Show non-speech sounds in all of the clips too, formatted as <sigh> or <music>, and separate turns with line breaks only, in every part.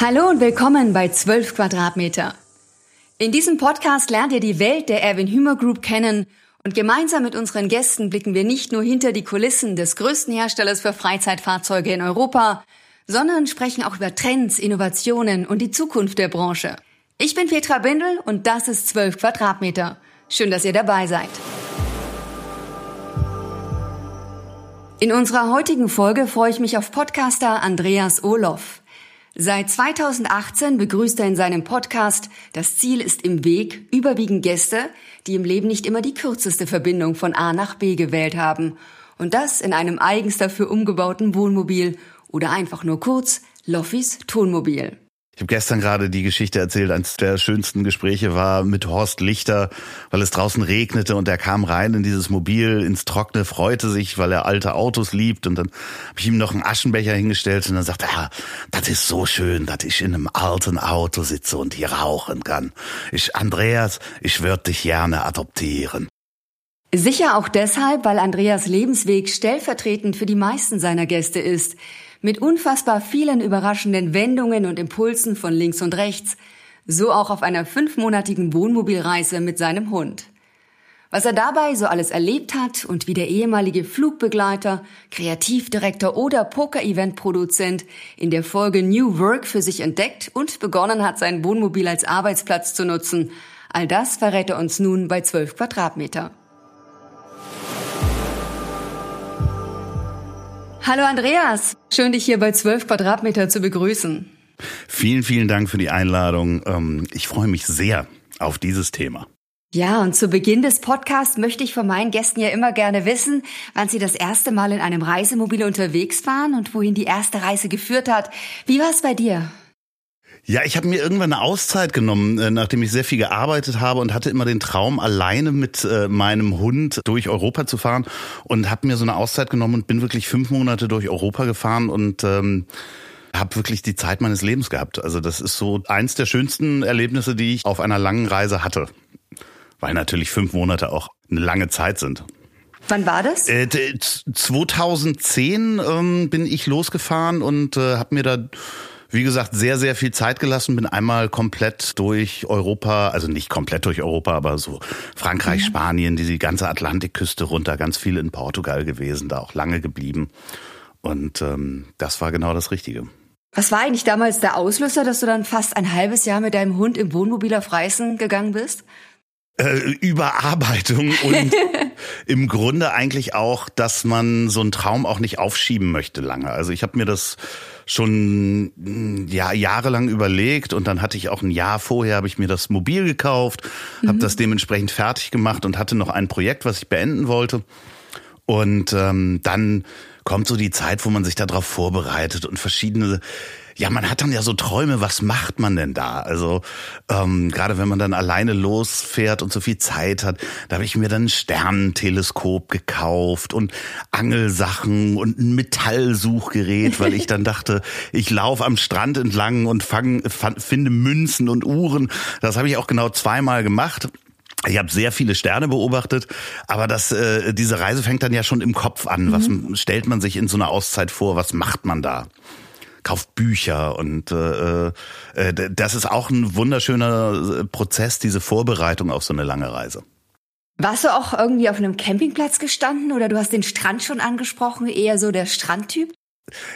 Hallo und willkommen bei 12 Quadratmeter. In diesem Podcast lernt ihr die Welt der Erwin Hümer Group kennen und gemeinsam mit unseren Gästen blicken wir nicht nur hinter die Kulissen des größten Herstellers für Freizeitfahrzeuge in Europa, sondern sprechen auch über Trends, Innovationen und die Zukunft der Branche. Ich bin Petra Bindel und das ist 12 Quadratmeter. Schön, dass ihr dabei seid. In unserer heutigen Folge freue ich mich auf Podcaster Andreas Olof. Seit 2018 begrüßt er in seinem Podcast Das Ziel ist im Weg überwiegend Gäste, die im Leben nicht immer die kürzeste Verbindung von A nach B gewählt haben. Und das in einem eigens dafür umgebauten Wohnmobil oder einfach nur kurz Loffis Tonmobil.
Ich habe gestern gerade die Geschichte erzählt, eines der schönsten Gespräche war mit Horst Lichter, weil es draußen regnete und er kam rein in dieses Mobil ins Trockene, freute sich, weil er alte Autos liebt und dann habe ich ihm noch einen Aschenbecher hingestellt und dann sagte er, ah, das ist so schön, dass ich in einem alten Auto sitze und hier rauchen kann. Ich, Andreas, ich würde dich gerne adoptieren.
Sicher auch deshalb, weil Andreas Lebensweg stellvertretend für die meisten seiner Gäste ist – mit unfassbar vielen überraschenden Wendungen und Impulsen von links und rechts, so auch auf einer fünfmonatigen Wohnmobilreise mit seinem Hund. Was er dabei so alles erlebt hat und wie der ehemalige Flugbegleiter, Kreativdirektor oder Poker-Event-Produzent in der Folge New Work für sich entdeckt und begonnen hat, sein Wohnmobil als Arbeitsplatz zu nutzen, all das verrät er uns nun bei 12 Quadratmeter. Hallo Andreas, schön dich hier bei 12 Quadratmeter zu begrüßen.
Vielen, vielen Dank für die Einladung. Ähm, ich freue mich sehr auf dieses Thema.
Ja, und zu Beginn des Podcasts möchte ich von meinen Gästen ja immer gerne wissen, wann sie das erste Mal in einem Reisemobil unterwegs waren und wohin die erste Reise geführt hat. Wie war es bei dir?
Ja, ich habe mir irgendwann eine Auszeit genommen, äh, nachdem ich sehr viel gearbeitet habe und hatte immer den Traum, alleine mit äh, meinem Hund durch Europa zu fahren und habe mir so eine Auszeit genommen und bin wirklich fünf Monate durch Europa gefahren und ähm, habe wirklich die Zeit meines Lebens gehabt. Also das ist so eins der schönsten Erlebnisse, die ich auf einer langen Reise hatte, weil natürlich fünf Monate auch eine lange Zeit sind.
Wann war das?
Äh, 2010 ähm, bin ich losgefahren und äh, habe mir da wie gesagt, sehr, sehr viel Zeit gelassen, bin einmal komplett durch Europa, also nicht komplett durch Europa, aber so Frankreich, mhm. Spanien, die ganze Atlantikküste runter, ganz viel in Portugal gewesen, da auch lange geblieben. Und ähm, das war genau das Richtige.
Was war eigentlich damals der Auslöser, dass du dann fast ein halbes Jahr mit deinem Hund im Wohnmobil auf Reisen gegangen bist?
Äh, Überarbeitung und <laughs> im Grunde eigentlich auch, dass man so einen Traum auch nicht aufschieben möchte lange. Also ich habe mir das schon mm, ja jahrelang überlegt und dann hatte ich auch ein Jahr vorher habe ich mir das Mobil gekauft, mhm. habe das dementsprechend fertig gemacht und hatte noch ein Projekt, was ich beenden wollte. Und ähm, dann kommt so die Zeit, wo man sich darauf vorbereitet und verschiedene ja, man hat dann ja so Träume, was macht man denn da? Also ähm, gerade wenn man dann alleine losfährt und so viel Zeit hat, da habe ich mir dann ein Sternenteleskop gekauft und Angelsachen und ein Metallsuchgerät, weil ich dann dachte, <laughs> ich laufe am Strand entlang und fang, finde Münzen und Uhren. Das habe ich auch genau zweimal gemacht. Ich habe sehr viele Sterne beobachtet, aber das, äh, diese Reise fängt dann ja schon im Kopf an. Was mhm. stellt man sich in so einer Auszeit vor? Was macht man da? Kauft Bücher und äh, äh, das ist auch ein wunderschöner äh, Prozess, diese Vorbereitung auf so eine lange Reise.
Warst du auch irgendwie auf einem Campingplatz gestanden oder du hast den Strand schon angesprochen, eher so der Strandtyp?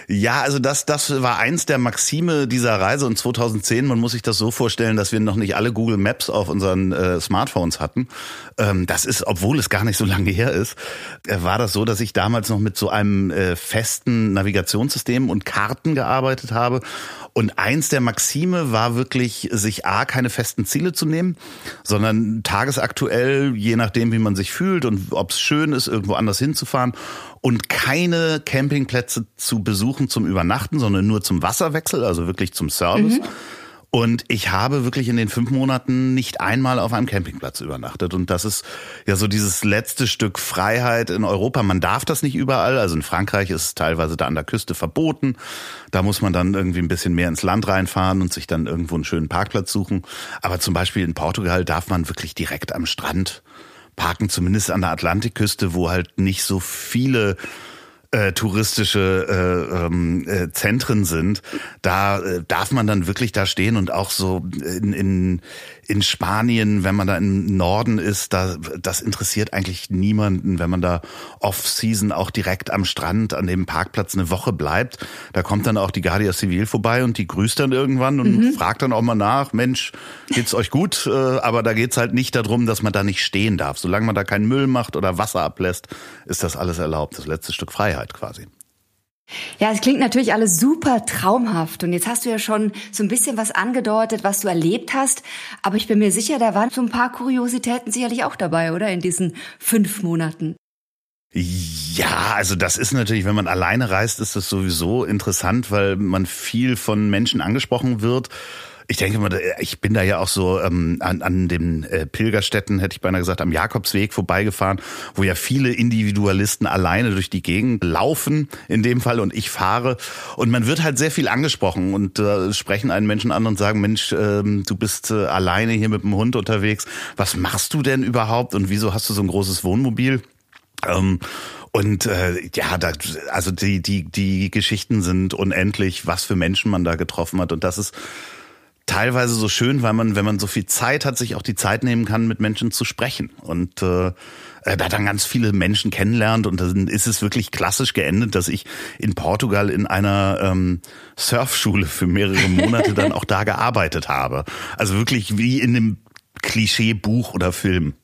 Ja, also das, das war eins der Maxime dieser Reise und 2010, man muss sich das so vorstellen, dass wir noch nicht alle Google Maps auf unseren äh, Smartphones hatten. Ähm, das ist, obwohl es gar nicht so lange her ist, äh, war das so, dass ich damals noch mit so einem äh, festen Navigationssystem und Karten gearbeitet habe. Und eins der Maxime war wirklich, sich A, keine festen Ziele zu nehmen, sondern tagesaktuell, je nachdem, wie man sich fühlt und ob es schön ist, irgendwo anders hinzufahren und keine Campingplätze zu besuchen zum Übernachten, sondern nur zum Wasserwechsel, also wirklich zum Service. Mhm. Und ich habe wirklich in den fünf Monaten nicht einmal auf einem Campingplatz übernachtet. Und das ist ja so dieses letzte Stück Freiheit in Europa. Man darf das nicht überall. Also in Frankreich ist es teilweise da an der Küste verboten. Da muss man dann irgendwie ein bisschen mehr ins Land reinfahren und sich dann irgendwo einen schönen Parkplatz suchen. Aber zum Beispiel in Portugal darf man wirklich direkt am Strand parken, zumindest an der Atlantikküste, wo halt nicht so viele äh, touristische äh, ähm, äh, Zentren sind, da äh, darf man dann wirklich da stehen und auch so in, in, in Spanien, wenn man da im Norden ist, da das interessiert eigentlich niemanden, wenn man da off-season auch direkt am Strand an dem Parkplatz eine Woche bleibt. Da kommt dann auch die Guardia Civil vorbei und die grüßt dann irgendwann und mhm. fragt dann auch mal nach, Mensch, geht's euch gut? Äh, aber da geht's halt nicht darum, dass man da nicht stehen darf. Solange man da keinen Müll macht oder Wasser ablässt, ist das alles erlaubt. Das letzte Stück Freiheit quasi.
Ja, es klingt natürlich alles super traumhaft. Und jetzt hast du ja schon so ein bisschen was angedeutet, was du erlebt hast. Aber ich bin mir sicher, da waren so ein paar Kuriositäten sicherlich auch dabei, oder? In diesen fünf Monaten.
Ja, also das ist natürlich, wenn man alleine reist, ist das sowieso interessant, weil man viel von Menschen angesprochen wird ich denke mal, ich bin da ja auch so ähm, an, an den äh, Pilgerstätten, hätte ich beinahe gesagt, am Jakobsweg vorbeigefahren, wo ja viele Individualisten alleine durch die Gegend laufen, in dem Fall, und ich fahre. Und man wird halt sehr viel angesprochen und äh, sprechen einen Menschen an und sagen, Mensch, äh, du bist äh, alleine hier mit dem Hund unterwegs. Was machst du denn überhaupt und wieso hast du so ein großes Wohnmobil? Ähm, und äh, ja, da, also die, die, die Geschichten sind unendlich, was für Menschen man da getroffen hat. Und das ist teilweise so schön, weil man, wenn man so viel Zeit hat, sich auch die Zeit nehmen kann, mit Menschen zu sprechen. Und äh, äh, da dann ganz viele Menschen kennenlernt und dann ist es wirklich klassisch geendet, dass ich in Portugal in einer ähm, Surfschule für mehrere Monate <laughs> dann auch da gearbeitet habe. Also wirklich wie in einem Klischee-Buch oder Film.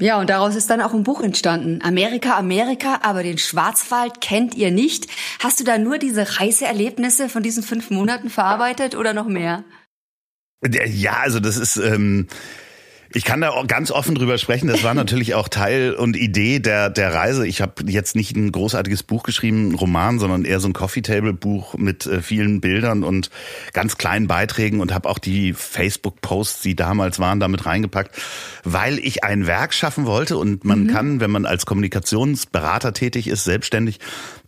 Ja, und daraus ist dann auch ein Buch entstanden. Amerika, Amerika, aber den Schwarzwald kennt ihr nicht. Hast du da nur diese Reiseerlebnisse von diesen fünf Monaten verarbeitet oder noch mehr?
Ja, also das ist. Ähm ich kann da auch ganz offen drüber sprechen. Das war natürlich auch Teil und Idee der der Reise. Ich habe jetzt nicht ein großartiges Buch geschrieben, ein Roman, sondern eher so ein Coffee Table Buch mit äh, vielen Bildern und ganz kleinen Beiträgen und habe auch die Facebook Posts, die damals waren, damit reingepackt, weil ich ein Werk schaffen wollte und man mhm. kann, wenn man als Kommunikationsberater tätig ist, selbstständig,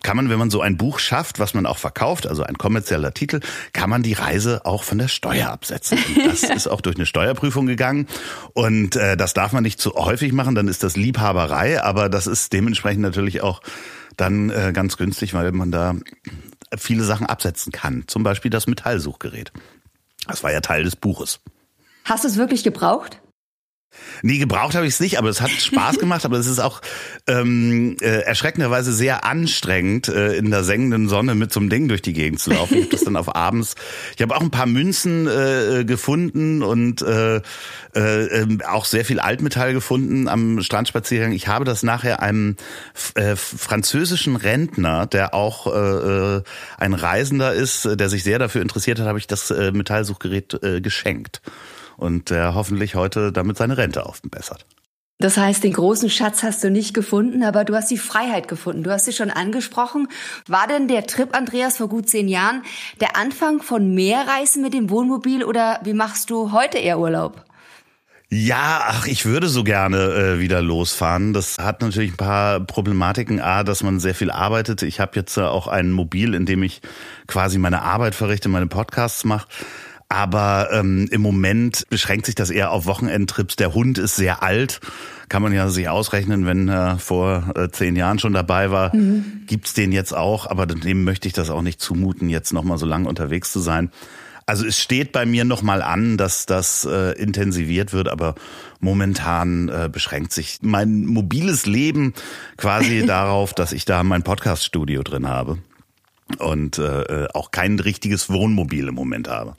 kann man, wenn man so ein Buch schafft, was man auch verkauft, also ein kommerzieller Titel, kann man die Reise auch von der Steuer absetzen. Und das <laughs> ist auch durch eine Steuerprüfung gegangen. Und äh, das darf man nicht zu häufig machen, dann ist das Liebhaberei, aber das ist dementsprechend natürlich auch dann äh, ganz günstig, weil man da viele Sachen absetzen kann. Zum Beispiel das Metallsuchgerät. Das war ja Teil des Buches.
Hast du es wirklich gebraucht?
Nee, gebraucht habe ich es nicht, aber es hat Spaß gemacht, aber es ist auch ähm, äh, erschreckenderweise sehr anstrengend, äh, in der sengenden Sonne mit so einem Ding durch die Gegend zu laufen. Ich habe das dann auf abends. Ich habe auch ein paar Münzen äh, gefunden und äh, äh, ähm, auch sehr viel Altmetall gefunden am Strandspaziergang. Ich habe das nachher einem äh, französischen Rentner, der auch äh, äh ein Reisender ist, der sich sehr dafür interessiert hat, habe ich das äh, Metallsuchgerät äh, geschenkt und der hoffentlich heute damit seine Rente aufbessert.
Das heißt, den großen Schatz hast du nicht gefunden, aber du hast die Freiheit gefunden. Du hast sie schon angesprochen. War denn der Trip, Andreas, vor gut zehn Jahren der Anfang von mehr Reisen mit dem Wohnmobil oder wie machst du heute eher Urlaub?
Ja, ach, ich würde so gerne äh, wieder losfahren. Das hat natürlich ein paar Problematiken. A, dass man sehr viel arbeitet. Ich habe jetzt äh, auch ein Mobil, in dem ich quasi meine Arbeit verrichte, meine Podcasts mache. Aber ähm, im Moment beschränkt sich das eher auf Wochenendtrips. Der Hund ist sehr alt, kann man ja sich ausrechnen, wenn er vor äh, zehn Jahren schon dabei war, mhm. gibt's den jetzt auch. Aber dem möchte ich das auch nicht zumuten, jetzt nochmal so lange unterwegs zu sein. Also es steht bei mir nochmal an, dass das äh, intensiviert wird, aber momentan äh, beschränkt sich mein mobiles Leben quasi <laughs> darauf, dass ich da mein Podcaststudio drin habe und äh, äh, auch kein richtiges Wohnmobil im Moment habe.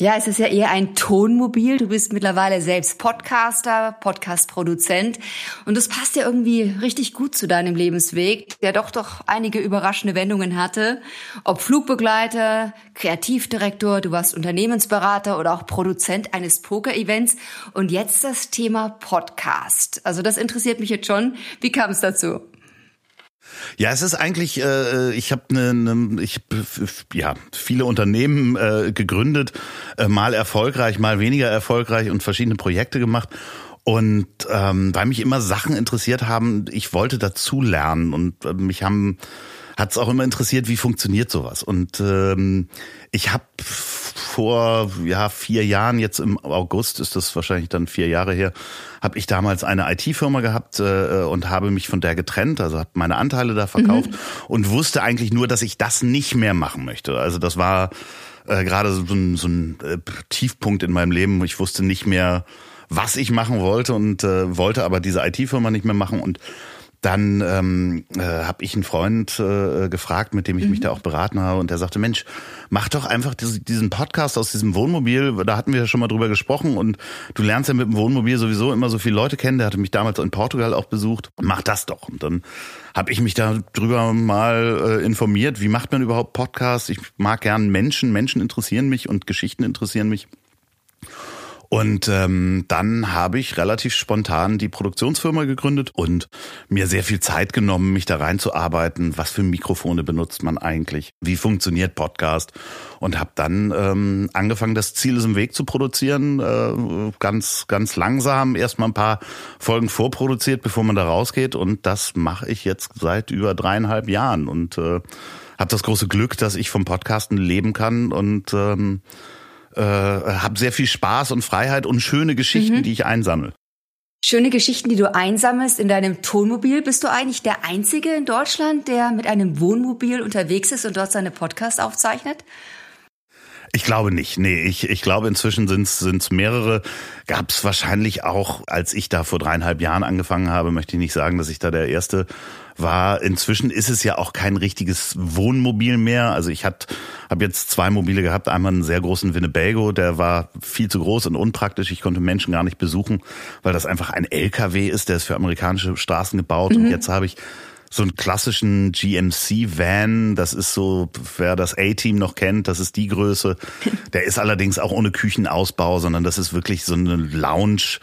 Ja, es ist ja eher ein Tonmobil. Du bist mittlerweile selbst Podcaster, Podcast-Produzent. Und das passt ja irgendwie richtig gut zu deinem Lebensweg, der doch doch einige überraschende Wendungen hatte. Ob Flugbegleiter, Kreativdirektor, du warst Unternehmensberater oder auch Produzent eines Poker-Events. Und jetzt das Thema Podcast. Also das interessiert mich jetzt schon. Wie kam es dazu?
Ja, es ist eigentlich, äh, ich habe ne, ne, ich ja viele Unternehmen äh, gegründet, äh, mal erfolgreich, mal weniger erfolgreich und verschiedene Projekte gemacht. Und ähm, weil mich immer Sachen interessiert haben, ich wollte dazu lernen und äh, mich haben hat es auch immer interessiert, wie funktioniert sowas. Und ähm, ich habe vor ja vier Jahren, jetzt im August ist das wahrscheinlich dann vier Jahre her, habe ich damals eine IT-Firma gehabt äh, und habe mich von der getrennt, also habe meine Anteile da verkauft mhm. und wusste eigentlich nur, dass ich das nicht mehr machen möchte. Also das war äh, gerade so ein, so ein äh, Tiefpunkt in meinem Leben. Ich wusste nicht mehr, was ich machen wollte und äh, wollte aber diese IT-Firma nicht mehr machen und dann ähm, äh, habe ich einen Freund äh, gefragt, mit dem ich mhm. mich da auch beraten habe, und der sagte, Mensch, mach doch einfach diesen Podcast aus diesem Wohnmobil. Da hatten wir ja schon mal drüber gesprochen und du lernst ja mit dem Wohnmobil sowieso immer so viele Leute kennen. Der hatte mich damals in Portugal auch besucht. Mach das doch. Und dann habe ich mich da drüber mal äh, informiert, wie macht man überhaupt Podcasts. Ich mag gern Menschen, Menschen interessieren mich und Geschichten interessieren mich. Und ähm, dann habe ich relativ spontan die Produktionsfirma gegründet und mir sehr viel Zeit genommen, mich da reinzuarbeiten. Was für Mikrofone benutzt man eigentlich? Wie funktioniert Podcast? Und habe dann ähm, angefangen, das Ziel ist im Weg zu produzieren. Äh, ganz, ganz langsam erstmal ein paar Folgen vorproduziert, bevor man da rausgeht. Und das mache ich jetzt seit über dreieinhalb Jahren und äh, habe das große Glück, dass ich vom Podcasten leben kann und ähm, äh, habe sehr viel Spaß und Freiheit und schöne Geschichten, mhm. die ich einsammle.
Schöne Geschichten, die du einsammelst in deinem Tonmobil. Bist du eigentlich der Einzige in Deutschland, der mit einem Wohnmobil unterwegs ist und dort seine Podcasts aufzeichnet?
Ich glaube nicht. Nee, ich, ich glaube inzwischen sind es mehrere. Gab es wahrscheinlich auch, als ich da vor dreieinhalb Jahren angefangen habe, möchte ich nicht sagen, dass ich da der Erste war. Inzwischen ist es ja auch kein richtiges Wohnmobil mehr. Also ich habe jetzt zwei Mobile gehabt. Einmal einen sehr großen Winnebago, der war viel zu groß und unpraktisch. Ich konnte Menschen gar nicht besuchen, weil das einfach ein LKW ist, der ist für amerikanische Straßen gebaut. Mhm. Und jetzt habe ich so einen klassischen GMC-Van. Das ist so, wer das A-Team noch kennt, das ist die Größe. <laughs> Der ist allerdings auch ohne Küchenausbau, sondern das ist wirklich so eine Lounge.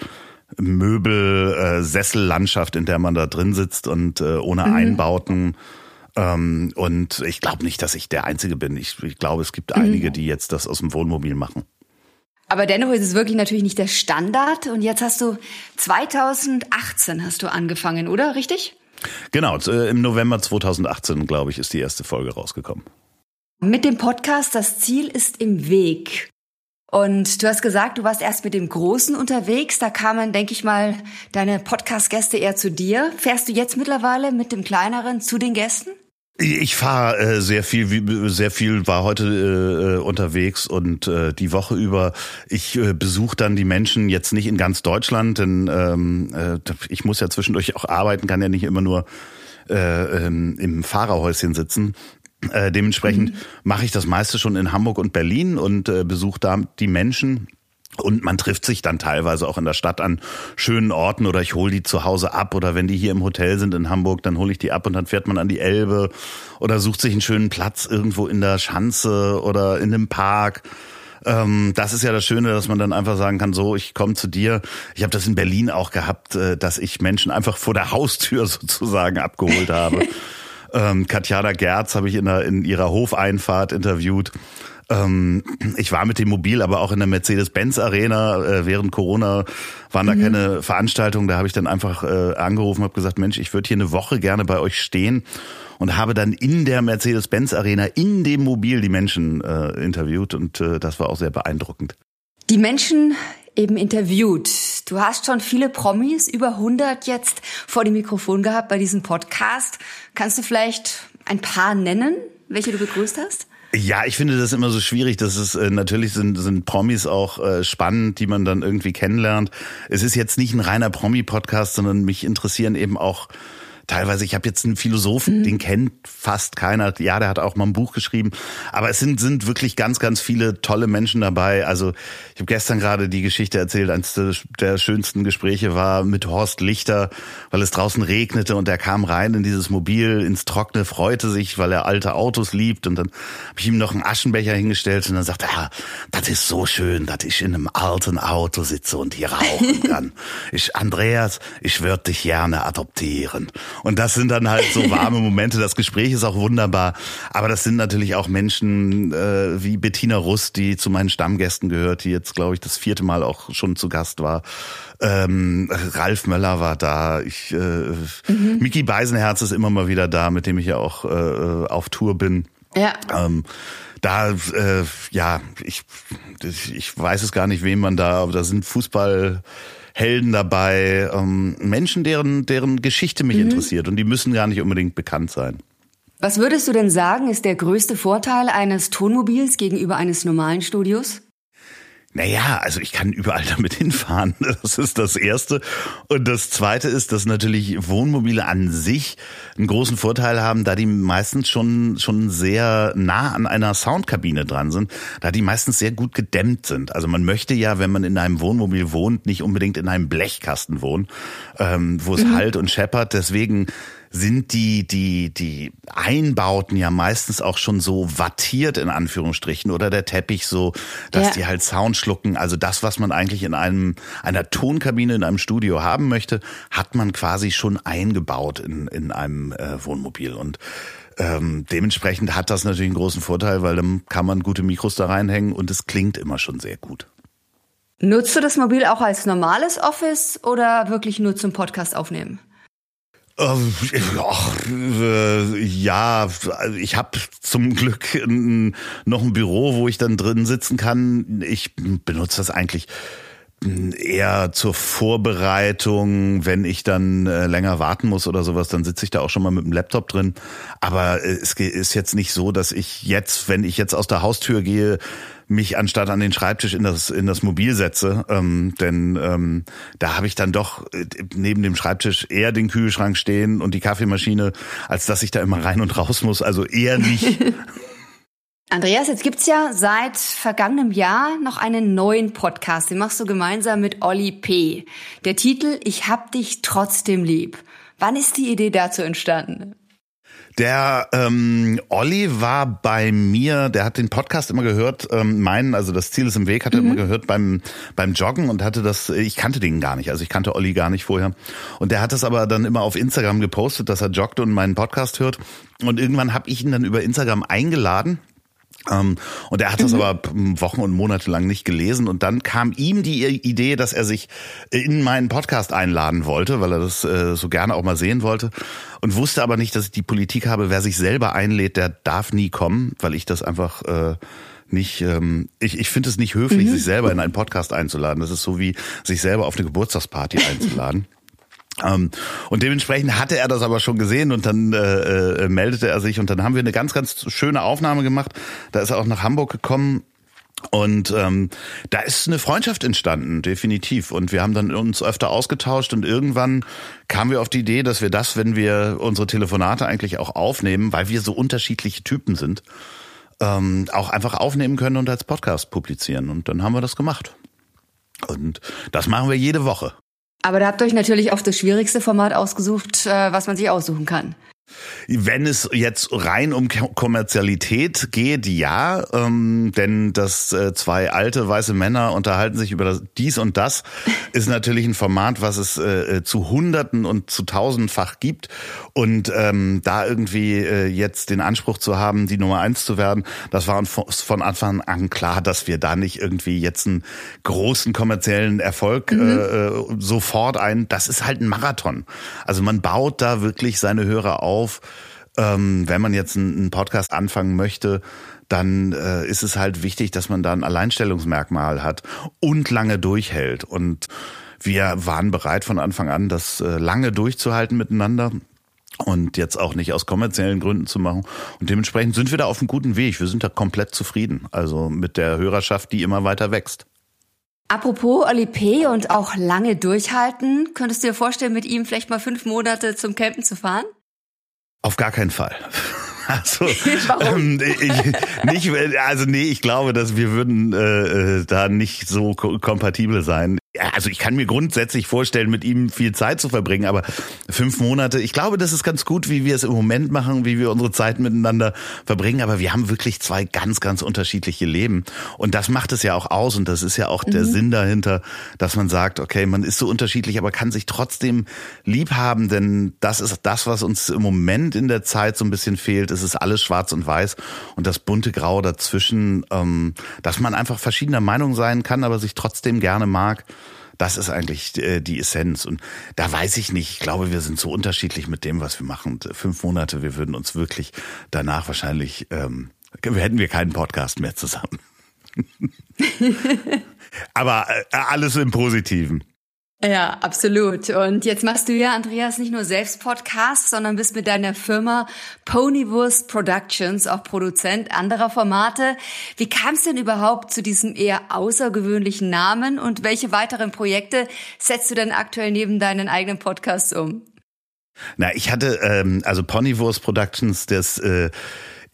Möbel, äh, Sessellandschaft, in der man da drin sitzt und äh, ohne mhm. Einbauten. Ähm, und ich glaube nicht, dass ich der Einzige bin. Ich, ich glaube, es gibt mhm. einige, die jetzt das aus dem Wohnmobil machen.
Aber dennoch ist es wirklich natürlich nicht der Standard. Und jetzt hast du 2018 hast du angefangen, oder? Richtig?
Genau, äh, im November 2018, glaube ich, ist die erste Folge rausgekommen.
Mit dem Podcast Das Ziel ist im Weg. Und du hast gesagt, du warst erst mit dem Großen unterwegs. Da kamen, denke ich mal, deine Podcast-Gäste eher zu dir. Fährst du jetzt mittlerweile mit dem Kleineren zu den Gästen?
Ich fahre äh, sehr viel, sehr viel war heute äh, unterwegs und äh, die Woche über. Ich äh, besuche dann die Menschen jetzt nicht in ganz Deutschland, denn ähm, äh, ich muss ja zwischendurch auch arbeiten, kann ja nicht immer nur äh, ähm, im Fahrerhäuschen sitzen. Äh, dementsprechend mhm. mache ich das meiste schon in Hamburg und Berlin und äh, besuche da die Menschen und man trifft sich dann teilweise auch in der Stadt an schönen Orten oder ich hole die zu Hause ab oder wenn die hier im Hotel sind in Hamburg, dann hole ich die ab und dann fährt man an die Elbe oder sucht sich einen schönen Platz irgendwo in der Schanze oder in einem Park. Ähm, das ist ja das Schöne, dass man dann einfach sagen kann, so, ich komme zu dir. Ich habe das in Berlin auch gehabt, äh, dass ich Menschen einfach vor der Haustür <laughs> sozusagen abgeholt habe. <laughs> ähm, Katjana Gerz habe ich in, der, in ihrer Hofeinfahrt interviewt. Ähm, ich war mit dem Mobil, aber auch in der Mercedes-Benz-Arena. Äh, während Corona waren da mhm. keine Veranstaltungen. Da habe ich dann einfach äh, angerufen, habe gesagt, Mensch, ich würde hier eine Woche gerne bei euch stehen und habe dann in der Mercedes-Benz-Arena in dem Mobil die Menschen äh, interviewt und äh, das war auch sehr beeindruckend.
Die Menschen eben interviewt. Du hast schon viele Promis, über 100 jetzt vor dem Mikrofon gehabt bei diesem Podcast. Kannst du vielleicht ein paar nennen, welche du begrüßt hast?
Ja, ich finde das immer so schwierig. Das ist äh, natürlich sind, sind Promis auch äh, spannend, die man dann irgendwie kennenlernt. Es ist jetzt nicht ein reiner Promi-Podcast, sondern mich interessieren eben auch teilweise, ich habe jetzt einen Philosophen, mhm. den kennt fast keiner. Ja, der hat auch mal ein Buch geschrieben. Aber es sind, sind wirklich ganz, ganz viele tolle Menschen dabei. Also ich habe gestern gerade die Geschichte erzählt, eines der schönsten Gespräche war mit Horst Lichter, weil es draußen regnete und er kam rein in dieses Mobil, ins Trockene, freute sich, weil er alte Autos liebt. Und dann habe ich ihm noch einen Aschenbecher hingestellt und dann sagte er, ah, das ist so schön, dass ich in einem alten Auto sitze und hier rauchen <laughs> kann. ich, Andreas, ich würde dich gerne adoptieren. Und das sind dann halt so <laughs> warme Momente. Das Gespräch ist auch wunderbar. Aber das sind natürlich auch Menschen äh, wie Bettina Rust, die zu meinen Stammgästen gehört, die jetzt, glaube ich, das vierte Mal auch schon zu Gast war. Ähm, Ralf Möller war da. Ich, äh, mhm. Mickey Beisenherz ist immer mal wieder da, mit dem ich ja auch äh, auf Tour bin.
Ja.
Ähm, da, äh, ja, ich, ich weiß es gar nicht, wem man da, aber da sind Fußballhelden dabei, ähm, Menschen, deren, deren Geschichte mich mhm. interessiert und die müssen gar nicht unbedingt bekannt sein.
Was würdest du denn sagen, ist der größte Vorteil eines Tonmobils gegenüber eines normalen Studios?
Naja, also ich kann überall <laughs> damit hinfahren. Das ist das Erste. Und das Zweite ist, dass natürlich Wohnmobile an sich einen großen Vorteil haben, da die meistens schon, schon sehr nah an einer Soundkabine dran sind, da die meistens sehr gut gedämmt sind. Also man möchte ja, wenn man in einem Wohnmobil wohnt, nicht unbedingt in einem Blechkasten wohnen, ähm, wo es mhm. halt und scheppert. Deswegen sind die, die, die Einbauten ja meistens auch schon so wattiert in Anführungsstrichen oder der Teppich so, dass ja. die halt Sound schlucken. Also das, was man eigentlich in einem, einer Tonkabine in einem Studio haben möchte, hat man quasi schon eingebaut in, in einem äh, Wohnmobil und ähm, dementsprechend hat das natürlich einen großen Vorteil, weil dann kann man gute Mikros da reinhängen und es klingt immer schon sehr gut.
Nutzt du das Mobil auch als normales Office oder wirklich nur zum Podcast aufnehmen?
Ähm, äh, ja, ich habe zum Glück noch ein Büro, wo ich dann drin sitzen kann. Ich benutze das eigentlich eher zur Vorbereitung, wenn ich dann äh, länger warten muss oder sowas, dann sitze ich da auch schon mal mit dem Laptop drin. Aber äh, es ist jetzt nicht so, dass ich jetzt, wenn ich jetzt aus der Haustür gehe, mich anstatt an den Schreibtisch in das in das Mobil setze, ähm, denn ähm, da habe ich dann doch äh, neben dem Schreibtisch eher den Kühlschrank stehen und die Kaffeemaschine, als dass ich da immer rein und raus muss. Also eher nicht. <laughs>
Andreas, jetzt gibt's ja seit vergangenem Jahr noch einen neuen Podcast. Den machst du gemeinsam mit Olli P. Der Titel Ich hab dich trotzdem lieb. Wann ist die Idee dazu entstanden?
Der ähm, Olli war bei mir, der hat den Podcast immer gehört, ähm, meinen, also das Ziel ist im Weg, hat er mhm. immer gehört beim beim Joggen und hatte das, ich kannte den gar nicht, also ich kannte Olli gar nicht vorher. Und der hat das aber dann immer auf Instagram gepostet, dass er joggt und meinen Podcast hört. Und irgendwann habe ich ihn dann über Instagram eingeladen ähm, und er hat das mhm. aber Wochen und Monate lang nicht gelesen. Und dann kam ihm die Idee, dass er sich in meinen Podcast einladen wollte, weil er das äh, so gerne auch mal sehen wollte. Und wusste aber nicht, dass ich die Politik habe, wer sich selber einlädt, der darf nie kommen, weil ich das einfach äh, nicht, ähm, ich, ich finde es nicht höflich, mhm. sich selber in einen Podcast einzuladen. Das ist so wie sich selber auf eine Geburtstagsparty einzuladen. Ähm, und dementsprechend hatte er das aber schon gesehen und dann äh, äh, meldete er sich und dann haben wir eine ganz, ganz schöne Aufnahme gemacht. Da ist er auch nach Hamburg gekommen und ähm, da ist eine Freundschaft entstanden, definitiv. Und wir haben dann uns öfter ausgetauscht und irgendwann kamen wir auf die Idee, dass wir das, wenn wir unsere Telefonate eigentlich auch aufnehmen, weil wir so unterschiedliche Typen sind, ähm, auch einfach aufnehmen können und als Podcast publizieren. Und dann haben wir das gemacht. Und das machen wir jede Woche.
Aber da habt ihr euch natürlich auch das schwierigste Format ausgesucht, äh, was man sich aussuchen kann.
Wenn es jetzt rein um Kommerzialität geht, ja, ähm, denn dass äh, zwei alte weiße Männer unterhalten sich über das, dies und das, <laughs> ist natürlich ein Format, was es äh, zu Hunderten und zu Tausendfach gibt. Und ähm, da irgendwie äh, jetzt den Anspruch zu haben, die Nummer eins zu werden, das war von Anfang an klar, dass wir da nicht irgendwie jetzt einen großen kommerziellen Erfolg mhm. äh, äh sofort ein. Das ist halt ein Marathon. Also man baut da wirklich seine Hörer auf auf, ähm, wenn man jetzt einen Podcast anfangen möchte, dann äh, ist es halt wichtig, dass man da ein Alleinstellungsmerkmal hat und lange durchhält. Und wir waren bereit von Anfang an, das äh, lange durchzuhalten miteinander und jetzt auch nicht aus kommerziellen Gründen zu machen. Und dementsprechend sind wir da auf einem guten Weg. Wir sind da komplett zufrieden. Also mit der Hörerschaft, die immer weiter wächst.
Apropos Oli P. und auch lange durchhalten, könntest du dir vorstellen, mit ihm vielleicht mal fünf Monate zum Campen zu fahren?
Auf gar keinen Fall. <laughs> Also, <laughs> ähm, ich, nicht, also nee, ich glaube, dass wir würden äh, äh da nicht so ko kompatibel sein. Ja, also ich kann mir grundsätzlich vorstellen, mit ihm viel Zeit zu verbringen, aber fünf Monate, ich glaube, das ist ganz gut, wie wir es im Moment machen, wie wir unsere Zeit miteinander verbringen, aber wir haben wirklich zwei ganz, ganz unterschiedliche Leben. Und das macht es ja auch aus und das ist ja auch mhm. der Sinn dahinter, dass man sagt, okay, man ist so unterschiedlich, aber kann sich trotzdem lieb haben, denn das ist das, was uns im Moment in der Zeit so ein bisschen fehlt, es ist alles schwarz und weiß und das bunte Grau dazwischen, ähm, dass man einfach verschiedener Meinung sein kann, aber sich trotzdem gerne mag Das ist eigentlich äh, die Essenz. Und da weiß ich nicht, ich glaube, wir sind so unterschiedlich mit dem, was wir machen. Fünf Monate, wir würden uns wirklich danach wahrscheinlich, ähm, hätten wir keinen Podcast mehr zusammen. <laughs> Aber äh, alles im Positiven.
Ja, absolut. Und jetzt machst du ja, Andreas, nicht nur selbst Podcasts, sondern bist mit deiner Firma Ponywurst Productions auch Produzent anderer Formate. Wie kam es denn überhaupt zu diesem eher außergewöhnlichen Namen und welche weiteren Projekte setzt du denn aktuell neben deinen eigenen Podcasts um?
Na, ich hatte ähm, also Ponywurst Productions, das äh,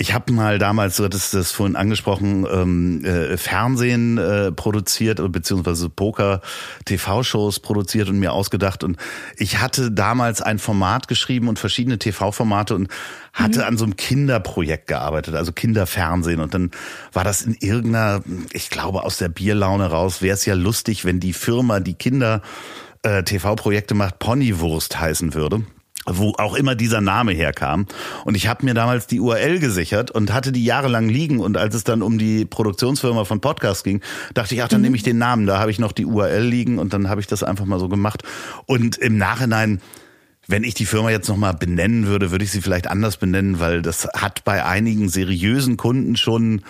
ich habe mal damals, du hattest das vorhin angesprochen, ähm, äh, Fernsehen äh, produziert, beziehungsweise Poker, TV-Shows produziert und mir ausgedacht. Und ich hatte damals ein Format geschrieben und verschiedene TV-Formate und hatte mhm. an so einem Kinderprojekt gearbeitet, also Kinderfernsehen. Und dann war das in irgendeiner, ich glaube, aus der Bierlaune raus, wäre es ja lustig, wenn die Firma, die Kinder äh, TV-Projekte macht, Ponywurst heißen würde wo auch immer dieser Name herkam. Und ich habe mir damals die URL gesichert und hatte die jahrelang liegen. Und als es dann um die Produktionsfirma von Podcast ging, dachte ich, ach, dann mhm. nehme ich den Namen. Da habe ich noch die URL liegen und dann habe ich das einfach mal so gemacht. Und im Nachhinein wenn ich die Firma jetzt nochmal benennen würde, würde ich sie vielleicht anders benennen, weil das hat bei einigen seriösen Kunden schon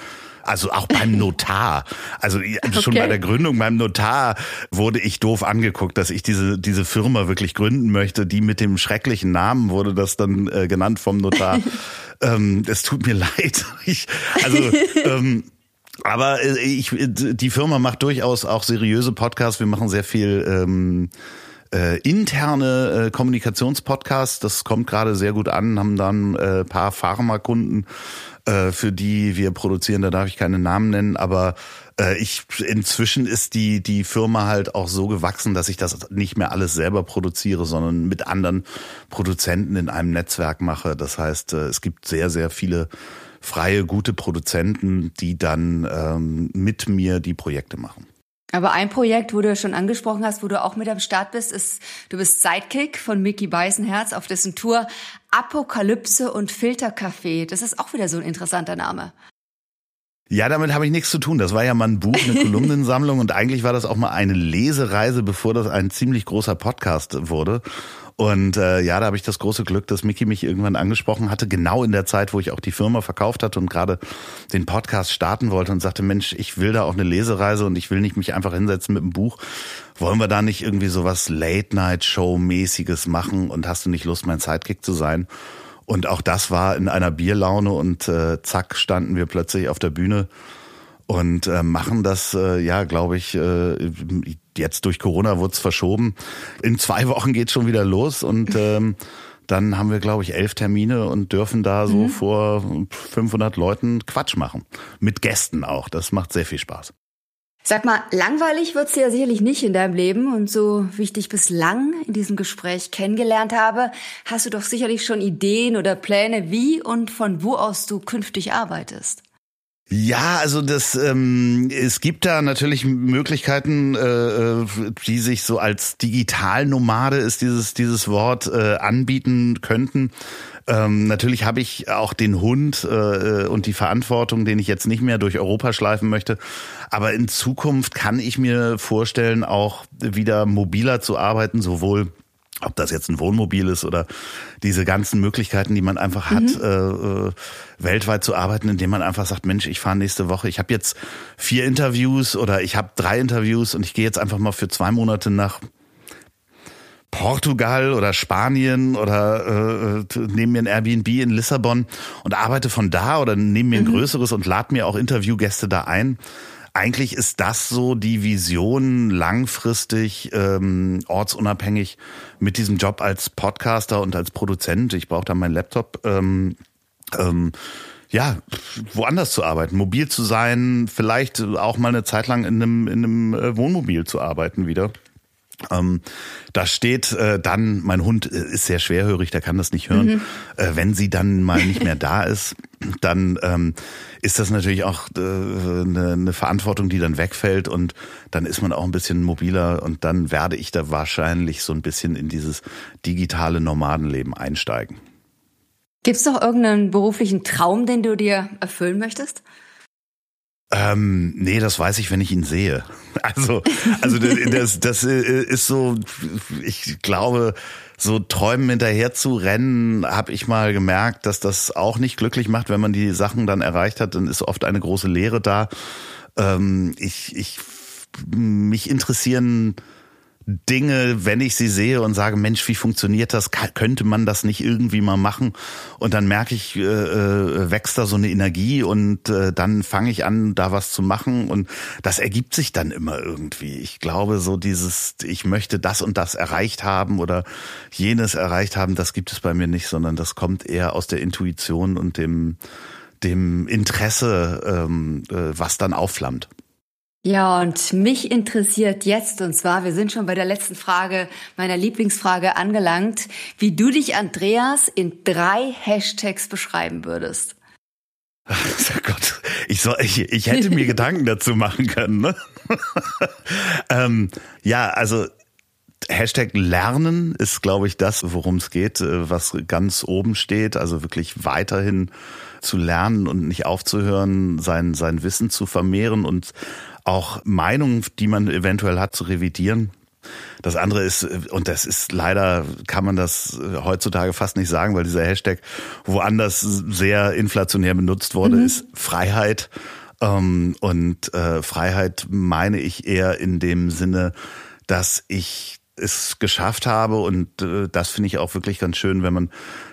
also auch beim Notar. Also <laughs> schon okay. bei der Gründung beim Notar wurde ich doof angeguckt, dass ich diese, diese Firma wirklich gründen möchte. Die mit dem schrecklichen Namen wurde das dann äh, genannt vom Notar. <laughs> ähm, es tut mir <laughs> leid. Ich, also ähm, aber äh, ich, die Firma macht durchaus auch seriöse Podcasts. Wir machen sehr viel ähm, äh, interne äh, Kommunikationspodcasts. Das kommt gerade sehr gut an. Haben dann äh, paar Pharmakunden äh, für die wir produzieren. Da darf ich keine Namen nennen, aber äh, ich inzwischen ist die die Firma halt auch so gewachsen, dass ich das nicht mehr alles selber produziere, sondern mit anderen Produzenten in einem Netzwerk mache. Das heißt, äh, es gibt sehr sehr viele freie gute Produzenten, die dann ähm, mit mir die Projekte machen.
Aber ein Projekt, wo du schon angesprochen hast, wo du auch mit am Start bist, ist, du bist Sidekick von Mickey Beisenherz auf dessen Tour Apokalypse und Filterkaffee. Das ist auch wieder so ein interessanter Name.
Ja, damit habe ich nichts zu tun. Das war ja mal ein Buch, eine <laughs> Kolumnensammlung und eigentlich war das auch mal eine Lesereise, bevor das ein ziemlich großer Podcast wurde. Und äh, ja, da habe ich das große Glück, dass Mickey mich irgendwann angesprochen hatte, genau in der Zeit, wo ich auch die Firma verkauft hatte und gerade den Podcast starten wollte und sagte, Mensch, ich will da auch eine Lesereise und ich will nicht mich einfach hinsetzen mit einem Buch. Wollen wir da nicht irgendwie sowas Late-Night-Show-mäßiges machen und hast du nicht Lust, mein Sidekick zu sein? Und auch das war in einer Bierlaune und äh, zack standen wir plötzlich auf der Bühne und äh, machen das, äh, ja, glaube ich, äh, jetzt durch Corona wurde es verschoben. In zwei <laughs> Wochen geht schon wieder los und ähm, dann haben wir, glaube ich, elf Termine und dürfen da so mhm. vor 500 Leuten Quatsch machen. Mit Gästen auch. Das macht sehr viel Spaß.
Sag mal, langweilig wird's ja sicherlich nicht in deinem Leben und so wie ich dich bislang in diesem Gespräch kennengelernt habe, hast du doch sicherlich schon Ideen oder Pläne, wie und von wo aus du künftig arbeitest.
Ja, also das ähm, es gibt da natürlich Möglichkeiten, äh, die sich so als Digitalnomade ist dieses dieses Wort äh, anbieten könnten. Ähm, natürlich habe ich auch den Hund äh, und die Verantwortung, den ich jetzt nicht mehr durch Europa schleifen möchte. Aber in Zukunft kann ich mir vorstellen, auch wieder mobiler zu arbeiten, sowohl ob das jetzt ein Wohnmobil ist oder diese ganzen Möglichkeiten, die man einfach hat, mhm. äh, äh, weltweit zu arbeiten, indem man einfach sagt, Mensch, ich fahre nächste Woche, ich habe jetzt vier Interviews oder ich habe drei Interviews und ich gehe jetzt einfach mal für zwei Monate nach Portugal oder Spanien oder äh, nehme mir ein Airbnb in Lissabon und arbeite von da oder nehme mir ein mhm. größeres und lade mir auch Interviewgäste da ein. Eigentlich ist das so die Vision, langfristig, ähm, ortsunabhängig mit diesem Job als Podcaster und als Produzent. Ich brauche da meinen Laptop. Ähm, ähm, ja, woanders zu arbeiten, mobil zu sein, vielleicht auch mal eine Zeit lang in einem, in einem äh, Wohnmobil zu arbeiten wieder. Ähm, da steht äh, dann, mein Hund äh, ist sehr schwerhörig, der kann das nicht hören. Mhm. Äh, wenn sie dann mal nicht mehr da ist, dann ähm, ist das natürlich auch äh, eine, eine Verantwortung, die dann wegfällt und dann ist man auch ein bisschen mobiler und dann werde ich da wahrscheinlich so ein bisschen in dieses digitale Nomadenleben einsteigen.
Gibt es noch irgendeinen beruflichen Traum, den du dir erfüllen möchtest?
Ähm, nee, das weiß ich, wenn ich ihn sehe. <laughs> Also, also das, das ist so, ich glaube, so Träumen hinterher zu rennen, habe ich mal gemerkt, dass das auch nicht glücklich macht, wenn man die Sachen dann erreicht hat, dann ist oft eine große Leere da. Ähm, ich, ich, mich interessieren Dinge, wenn ich sie sehe und sage, Mensch, wie funktioniert das? Könnte man das nicht irgendwie mal machen? Und dann merke ich, äh, äh, wächst da so eine Energie und äh, dann fange ich an, da was zu machen und das ergibt sich dann immer irgendwie. Ich glaube, so dieses, ich möchte das und das erreicht haben oder jenes erreicht haben, das gibt es bei mir nicht, sondern das kommt eher aus der Intuition und dem dem Interesse, ähm, äh, was dann aufflammt.
Ja, und mich interessiert jetzt, und zwar, wir sind schon bei der letzten Frage, meiner Lieblingsfrage angelangt, wie du dich, Andreas, in drei Hashtags beschreiben würdest.
Ach <laughs> oh Gott, ich, soll, ich, ich hätte mir Gedanken dazu machen können. Ne? <laughs> ähm, ja, also Hashtag Lernen ist, glaube ich, das, worum es geht, äh, was ganz oben steht. Also wirklich weiterhin zu lernen und nicht aufzuhören, sein, sein Wissen zu vermehren und auch Meinungen, die man eventuell hat, zu revidieren. Das andere ist, und das ist leider, kann man das heutzutage fast nicht sagen, weil dieser Hashtag woanders sehr inflationär benutzt wurde, mhm. ist Freiheit. Ähm, und äh, Freiheit meine ich eher in dem Sinne, dass ich es geschafft habe und äh, das finde ich auch wirklich ganz schön, wenn man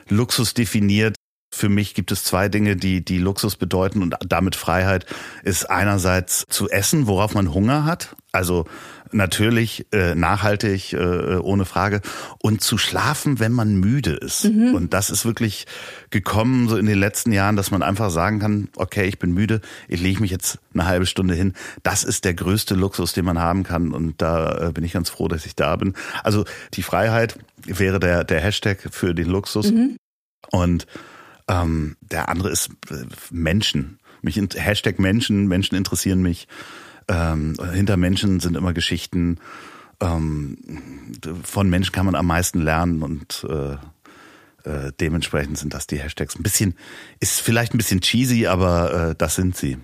Luxus definiert, für mich gibt es zwei Dinge, die, die Luxus bedeuten und damit Freiheit ist einerseits zu essen, worauf man Hunger hat. Also natürlich äh, nachhaltig, äh, ohne Frage. Und zu schlafen, wenn man müde ist. Mhm. Und das ist wirklich gekommen so in den letzten Jahren, dass man einfach sagen kann, okay, ich bin müde, ich lege mich jetzt eine halbe Stunde hin. Das ist der größte Luxus, den man haben kann. Und da äh, bin ich ganz froh, dass ich da bin. Also die Freiheit wäre der, der Hashtag für den Luxus. Mhm. Und ähm, der andere ist äh, Menschen. Mich Hashtag Menschen, Menschen interessieren mich. Ähm, hinter Menschen sind immer Geschichten. Ähm, von Menschen kann man am meisten lernen und äh, äh, dementsprechend sind das die Hashtags. Ein bisschen, ist vielleicht ein bisschen cheesy, aber äh, das sind sie.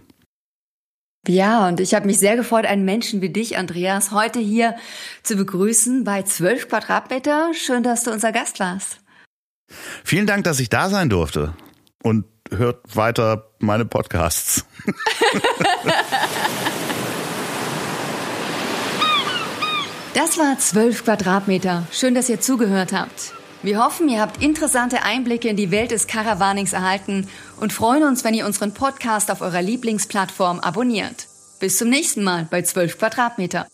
Ja, und ich habe mich sehr gefreut, einen Menschen wie dich, Andreas, heute hier zu begrüßen bei 12 Quadratmeter. Schön, dass du unser Gast warst.
Vielen Dank, dass ich da sein durfte. Und hört weiter meine Podcasts.
Das war 12 Quadratmeter. Schön, dass ihr zugehört habt. Wir hoffen, ihr habt interessante Einblicke in die Welt des Caravanings erhalten und freuen uns, wenn ihr unseren Podcast auf eurer Lieblingsplattform abonniert. Bis zum nächsten Mal bei 12 Quadratmeter.